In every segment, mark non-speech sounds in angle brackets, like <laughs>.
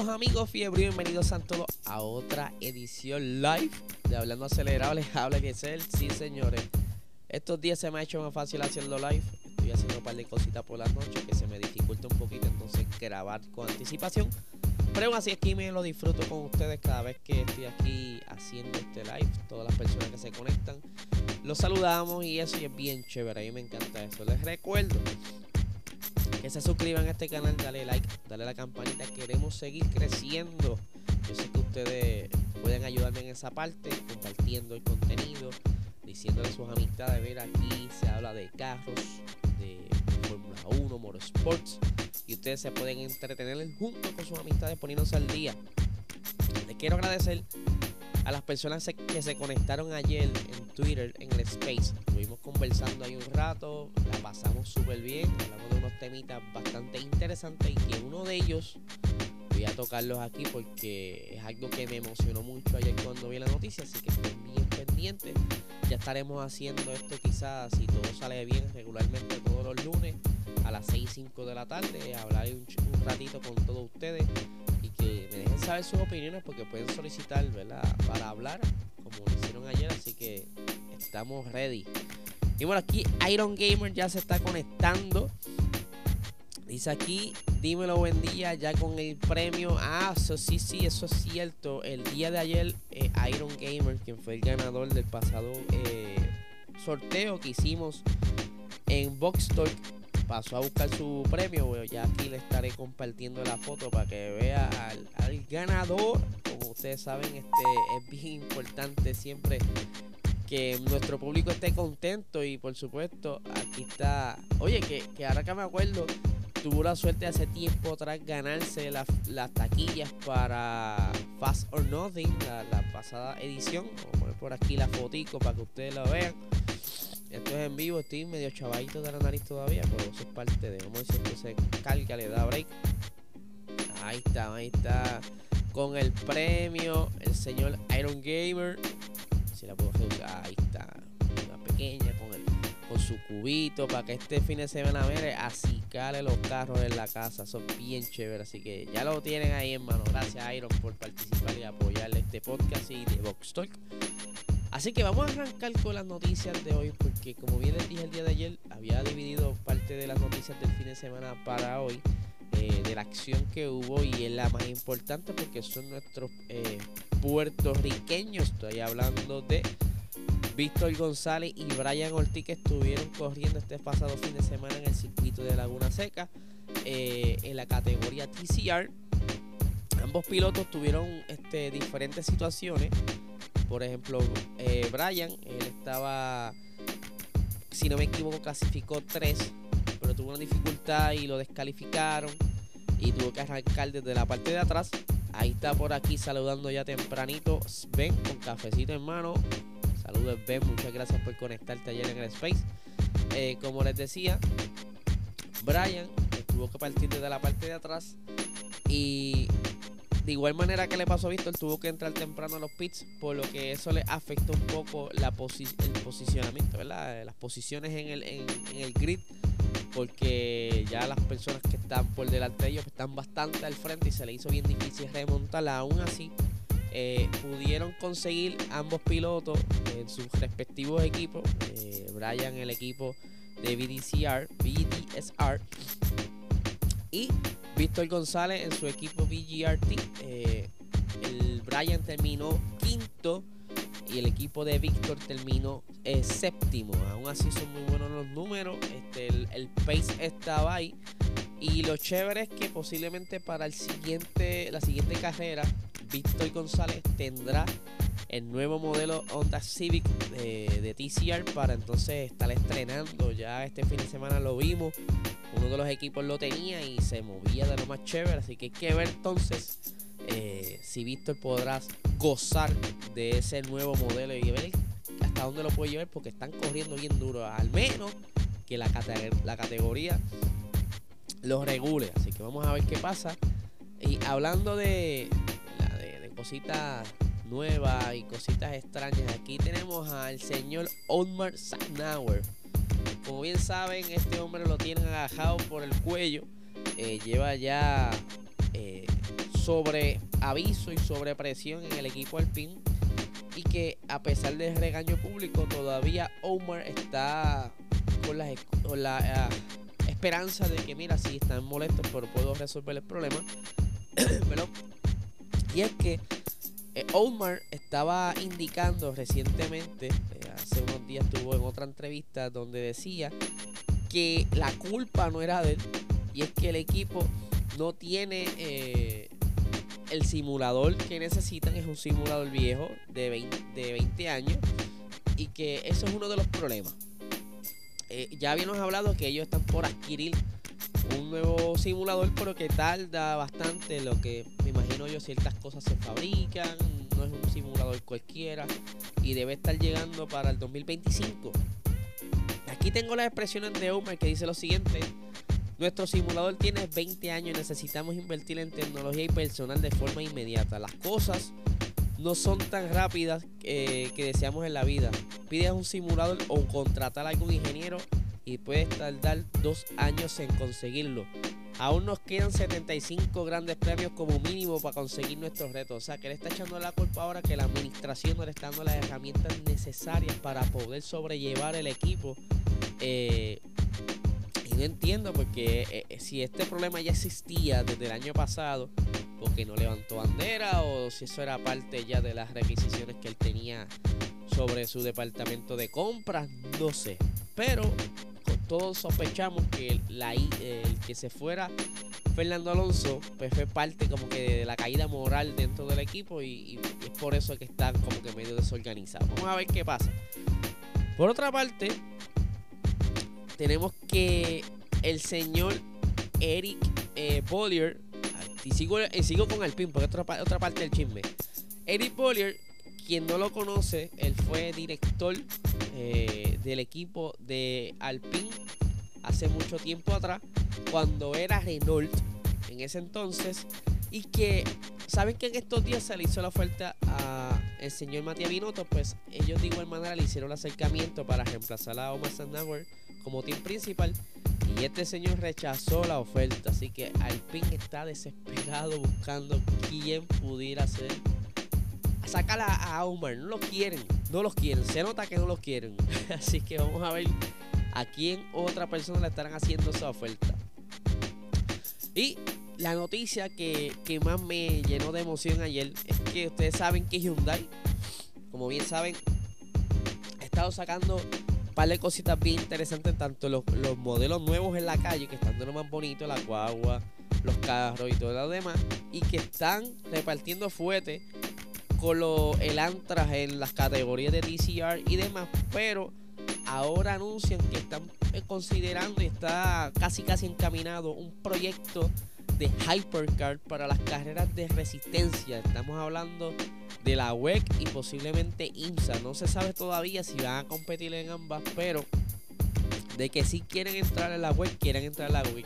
Saludos amigos fiebre, bienvenidos a todos a otra edición live de Hablando Acelerado. Les <laughs> habla Gesell, sí señores. Estos días se me ha hecho más fácil hacerlo live. Estoy haciendo un par de cositas por las noches que se me dificulta un poquito entonces grabar con anticipación. Pero aún así aquí me lo disfruto con ustedes cada vez que estoy aquí haciendo este live. Todas las personas que se conectan. Los saludamos y eso es bien chévere. A mí me encanta eso. Les recuerdo que se suscriban a este canal, dale like, dale a la campanita. Queremos seguir creciendo. Yo sé que ustedes pueden ayudarme en esa parte, compartiendo el contenido, diciéndole a sus amistades, ver aquí se habla de carros, de Fórmula 1, Motorsports, y ustedes se pueden entretener junto con sus amistades poniéndose al día. Les quiero agradecer a las personas que se conectaron ayer en Twitter, en el Space. Conversando ahí un rato, la pasamos súper bien, hablamos de unos temitas bastante interesantes y que uno de ellos voy a tocarlos aquí porque es algo que me emocionó mucho ayer cuando vi la noticia, así que estén bien pendientes. Ya estaremos haciendo esto quizás, si todo sale bien, regularmente todos los lunes a las 6 y 5 de la tarde, hablar un, un ratito con todos ustedes y que me dejen saber sus opiniones porque pueden solicitar, ¿verdad? Para hablar, como lo hicieron ayer, así que estamos ready. Y bueno, aquí Iron Gamer ya se está conectando. Dice aquí, dímelo buen día, ya con el premio. Ah, eso sí, sí, eso es cierto. El día de ayer, eh, Iron Gamer, quien fue el ganador del pasado eh, sorteo que hicimos en Box pasó a buscar su premio. Bueno, ya aquí le estaré compartiendo la foto para que vea al, al ganador. Como ustedes saben, este es bien importante siempre que nuestro público esté contento y por supuesto aquí está, oye, que, que ahora que me acuerdo, tuvo la suerte hace tiempo atrás ganarse las las taquillas para Fast or Nothing, la, la pasada edición. Vamos a poner por aquí la fotico para que ustedes la vean. Esto es en vivo, estoy medio chavadito de la nariz todavía, pero eso es parte de, ver si esto se le da break. Ahí está, ahí está. Con el premio, el señor Iron Gamer. Si la puedo usar, ahí está. Una pequeña con el con su cubito para que este fin de semana mire así cale los carros en la casa. Son bien chéveres. Así que ya lo tienen ahí, hermano. Gracias, Iron, por participar y apoyarle este podcast y de Vox Talk. Así que vamos a arrancar con las noticias de hoy, porque como bien les dije el día de ayer, había dividido parte de las noticias del fin de semana para hoy, eh, de la acción que hubo y es la más importante porque son nuestros eh, puertorriqueños. Estoy hablando de Víctor González y Brian Ortiz que estuvieron corriendo este pasado fin de semana en el circuito de Laguna Seca eh, en la categoría TCR. Ambos pilotos tuvieron este, diferentes situaciones. Por ejemplo, eh, Brian, él estaba, si no me equivoco, clasificó 3, pero tuvo una dificultad y lo descalificaron y tuvo que arrancar desde la parte de atrás. Ahí está por aquí saludando ya tempranito Sven con cafecito en mano. Saludos Ben, muchas gracias por conectarte ayer en el Space. Eh, como les decía, Brian tuvo que partir desde la parte de atrás y de igual manera que le pasó a Víctor, tuvo que entrar temprano a los pits, por lo que eso le afectó un poco la posi el posicionamiento, ¿verdad? Las posiciones en el, en, en el grid, porque ya las personas que están por delante de ellos están bastante al frente y se le hizo bien difícil remontar. Aún así, eh, pudieron conseguir ambos pilotos en sus respectivos equipos. Eh, Brian, el equipo de BDCR, BDSR, y Víctor González en su equipo VGRT. Eh, el Brian terminó quinto y el equipo de Víctor terminó eh, séptimo. Aún así son muy buenos los números. Este, el, pace estaba ahí. Y lo chévere es que posiblemente para el siguiente, la siguiente carrera, Víctor González tendrá el nuevo modelo Honda Civic de, de, TCR para entonces estar estrenando. Ya este fin de semana lo vimos. Uno de los equipos lo tenía y se movía de lo más chévere. Así que hay que ver entonces eh, si Víctor podrás gozar de ese nuevo modelo y ver hasta dónde lo puede llevar porque están corriendo bien duro. Al menos que la, la categoría los regule. Así que vamos a ver qué pasa. Y hablando de, de, cositas nuevas y cositas extrañas, aquí tenemos al señor Otmar Sagnauer. Como bien saben, este hombre lo tienen agajado por el cuello. Eh, lleva ya eh, sobre aviso y sobre presión en el equipo Alpine. Que a pesar del regaño público, todavía Omar está con la, con la uh, esperanza de que, mira, si están molestos, pero puedo resolver el problema. <coughs> y es que eh, Omar estaba indicando recientemente, eh, hace unos días estuvo en otra entrevista donde decía que la culpa no era de él y es que el equipo no tiene eh, el simulador que necesitan, es un simulador viejo de 20, de 20 años y que eso es uno de los problemas. ya habíamos hablado que ellos están por adquirir un nuevo simulador, pero que tarda bastante. Lo que me imagino yo, ciertas cosas se fabrican, no es un simulador cualquiera y debe estar llegando para el 2025. Aquí tengo las expresiones de Omar que dice lo siguiente. Nuestro simulador tiene 20 años y necesitamos invertir en tecnología y personal de forma inmediata. Las cosas no son tan rápidas eh, que deseamos en la vida. Pides un simulador o contratar a algún ingeniero y puedes tardar dos años en conseguirlo. Aún nos quedan 75 grandes premios como mínimo para conseguir nuestros retos. O sea, que le está echando la culpa ahora que la administración no le está dando las herramientas necesarias para poder sobrellevar el equipo. Eh, y no entiendo porque eh, eh, si este problema ya existía desde el año pasado, porque no levantó bandera o si eso era parte ya de las requisiciones que él tenía sobre su departamento de compras, no sé. Pero todos sospechamos que el que se fuera Fernando Alonso pues fue parte como que de la caída moral dentro del equipo y, es por eso que están como que medio desorganizados. Vamos a ver qué pasa. Por otra parte, tenemos que el señor Eric eh, Bollier, y sigo, sigo con Alpine porque otra, otra parte del chisme. Eric Bollier quien no lo conoce, él fue director eh, del equipo de Alpine hace mucho tiempo atrás, cuando era Renault en ese entonces, y que saben que en estos días se le hizo la oferta al señor Matías Binotto, pues ellos de igual manera le hicieron el acercamiento para reemplazar a Omar Sandauer como team principal. Y este señor rechazó la oferta, así que Alpine está desesperado buscando quién pudiera ser Sácala a Omar. No lo quieren. No los quieren. Se nota que no los quieren. <laughs> Así que vamos a ver a quién otra persona le estarán haciendo esa oferta. Y la noticia que, más me llenó de emoción ayer es que ustedes saben que Hyundai, como bien saben, ha estado sacando par cositas bien interesantes, tanto los, los modelos nuevos en la calle, que están de lo más bonito, la guagua, los carros y todo lo demás, y que están repartiendo fuete con el Antras en las categorías de DCR y demás, pero ahora anuncian que están eh, considerando y está casi casi encaminado un proyecto de Hypercar para las carreras de resistencia. Estamos hablando de la WEC y posiblemente IMSA. No se sabe todavía si van a competir en ambas, pero de que si quieren entrar en la WEC, quieren entrar en la WEC.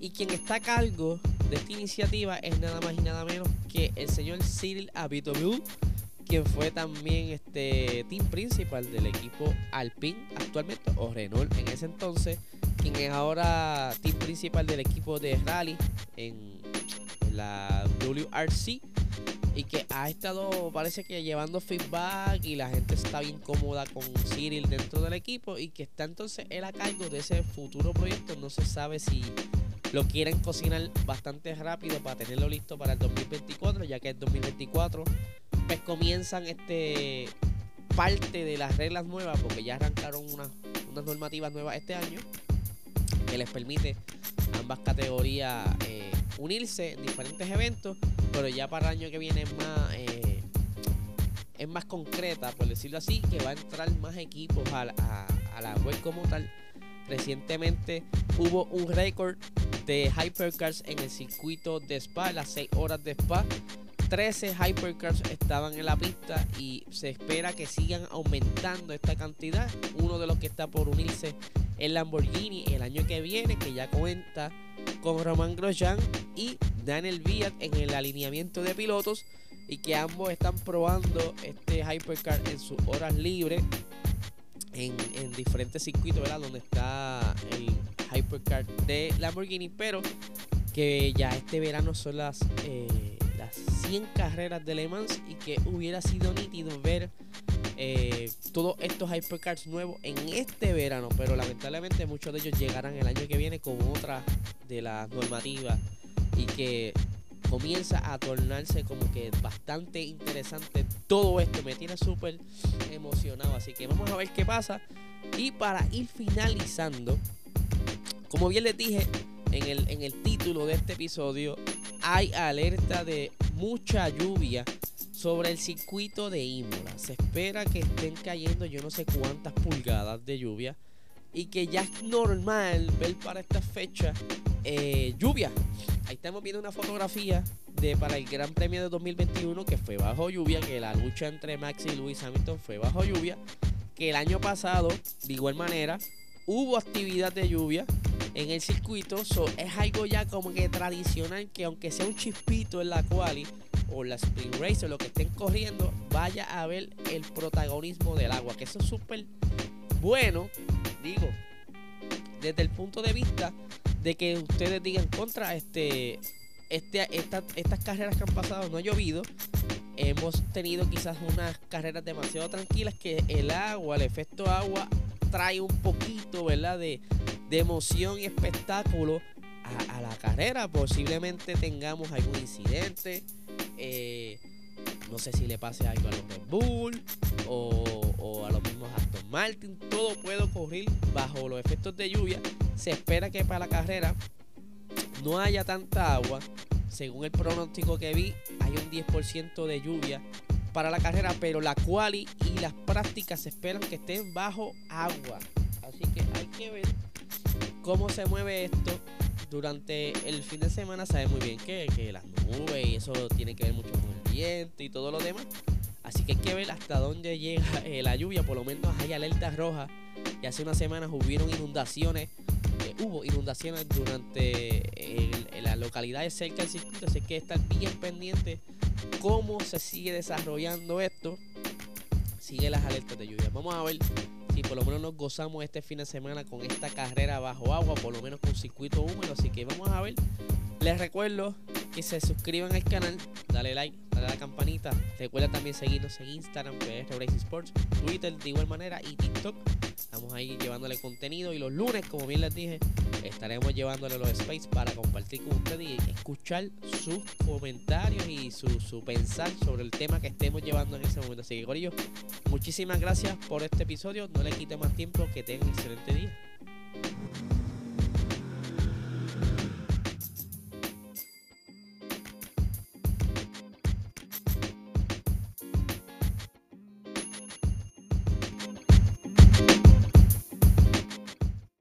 Y quien está a cargo de esta iniciativa es nada más y nada menos que el señor Cyril Abitobul, quien fue también este team principal del equipo Alpine actualmente, o Renault en ese entonces, quien es ahora team principal del equipo de rally en, la WRC y que ha estado, parece que llevando feedback y la gente está bien cómoda con Cyril dentro del equipo y que está entonces él a cargo de ese futuro proyecto. No se sabe si lo quieren cocinar bastante rápido para tenerlo listo para el 2024, ya que el 2024 pues comienzan este parte de las reglas nuevas, porque ya arrancaron unas, unas normativas nuevas este año que les permite ambas categorías eh, unirse en diferentes eventos, pero ya para el año que viene es más, eh, es más concreta, por decirlo así, que va a entrar más equipos a, a la web como tal. Recientemente hubo un récord de Hypercars en el circuito de Spa, las 6 horas de Spa. 13 Hypercars estaban en la pista y se espera que sigan aumentando esta cantidad. Uno de los que está por unirse es Lamborghini el año que viene, que ya cuenta con Román Grosjean y Daniel Viat en el alineamiento de pilotos y que ambos están probando este Hypercar en sus horas libres en, diferentes circuitos, ¿verdad? Donde está el Hypercar de Lamborghini, pero que ya este verano son las, eh, las 100 carreras de Le Mans y que hubiera sido nítido ver eh, todos estos Hypercars nuevos en este verano, pero lamentablemente muchos de ellos llegarán el año que viene con otra de las normativas y que comienza a tornarse como que bastante interesante todo esto. Me tiene súper emocionado. Así que vamos a ver qué pasa. Y para ir finalizando, como bien les dije en el, en el título de este episodio, hay alerta de mucha lluvia sobre el circuito de Imola. Se espera que estén cayendo yo no sé cuántas pulgadas de lluvia. Y que ya es normal ver para esta fecha eh, lluvia. Ahí estamos viendo una fotografía de para el Gran Premio de 2021 que fue bajo lluvia, que la lucha entre Max y Lewis Hamilton fue bajo lluvia, que el año pasado, de igual manera, hubo actividad de lluvia en el circuito, es algo ya como que tradicional que aunque sea un chispito en la quali o la Spring Race o lo que estén corriendo, vaya a ver el protagonismo del agua, que eso es súper bueno, digo, desde el punto de vista de que ustedes digan contra este, este estas carreras que han pasado no ha llovido. Hemos tenido quizás unas carreras demasiado tranquilas que el agua, el efecto agua, trae un poquito, ¿verdad? De, emoción y espectáculo a, la carrera. Posiblemente tengamos algún incidente. Eh, no sé si le pase algo a los Red Bull o, a los mismos Aston Martin. Todo puede ocurrir bajo los efectos de lluvia se espera que para la carrera no haya tanta agua. Según el pronóstico que vi, hay un 10% de lluvia para la carrera, pero la quali y las prácticas se esperan que estén bajo agua. Así que hay que ver cómo se mueve esto durante el fin de semana. Sabe muy bien que, que las nubes y eso tiene que ver mucho con el viento y todo lo demás. Así que hay que ver hasta dónde llega eh, la lluvia. Por lo menos hay alertas rojas. Y hace unas semanas hubieron inundaciones hubo inundaciones durante la localidad de cerca del circuito, así que estar bien pendiente cómo se sigue desarrollando esto. Sigue las alertas de lluvia. Vamos a ver si por lo menos nos gozamos este fin de semana con esta carrera bajo agua, por lo menos con circuito húmedo. Así que vamos a ver. Les recuerdo que se suscriban al canal, dale like, dale a la campanita. Recuerda también seguirnos en Instagram, PR Racing Sports, Twitter de igual manera y TikTok. Estamos ahí llevándole contenido y los lunes, como bien les dije, estaremos llevándole los space para compartir con ustedes y escuchar sus comentarios y su, su pensar sobre el tema que estemos llevando en ese momento. Así que, Corillo, muchísimas gracias por este episodio. No le quite más tiempo. Que tengan un excelente día.